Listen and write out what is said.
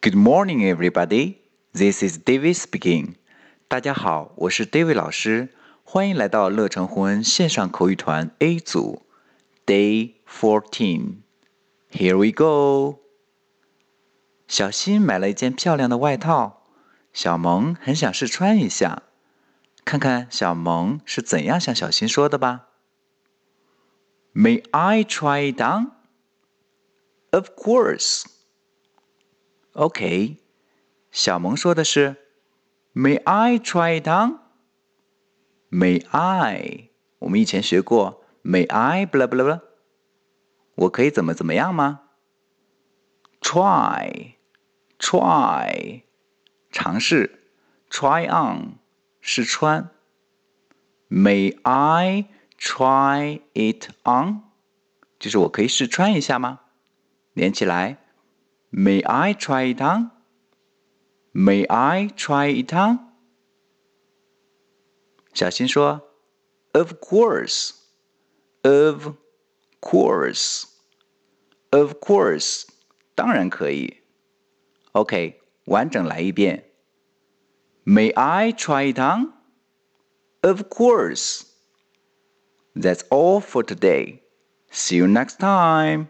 Good morning, everybody. This is David speaking. 大家好，我是 David 老师，欢迎来到乐成红恩线上口语团 A 组，Day Fourteen. Here we go. 小新买了一件漂亮的外套，小萌很想试穿一下，看看小萌是怎样向小新说的吧。May I try it on? Of course. OK，小萌说的是 May I try it on？May I？我们以前学过 May I？不啦不啦不啦，我可以怎么怎么样吗？Try，try，尝试，try on 试穿。May I try it on？就是我可以试穿一下吗？连起来。May I try it on? May I try it on? 小新说：“Of course, of course, of course，当然可以。”OK，完整来一遍。May I try it on? Of course. That's all for today. See you next time.